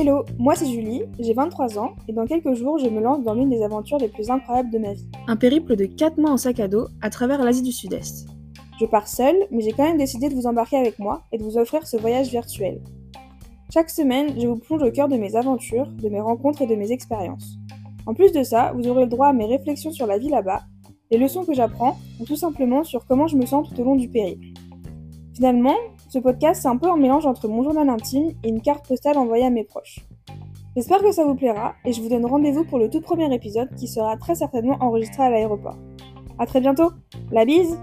Hello, moi c'est Julie, j'ai 23 ans et dans quelques jours je me lance dans l'une des aventures les plus incroyables de ma vie. Un périple de 4 mois en sac à dos à travers l'Asie du Sud-Est. Je pars seule, mais j'ai quand même décidé de vous embarquer avec moi et de vous offrir ce voyage virtuel. Chaque semaine, je vous plonge au cœur de mes aventures, de mes rencontres et de mes expériences. En plus de ça, vous aurez le droit à mes réflexions sur la vie là-bas, les leçons que j'apprends ou tout simplement sur comment je me sens tout au long du périple. Finalement, ce podcast, c'est un peu un mélange entre mon journal intime et une carte postale envoyée à mes proches. J'espère que ça vous plaira et je vous donne rendez-vous pour le tout premier épisode qui sera très certainement enregistré à l'aéroport. A très bientôt La bise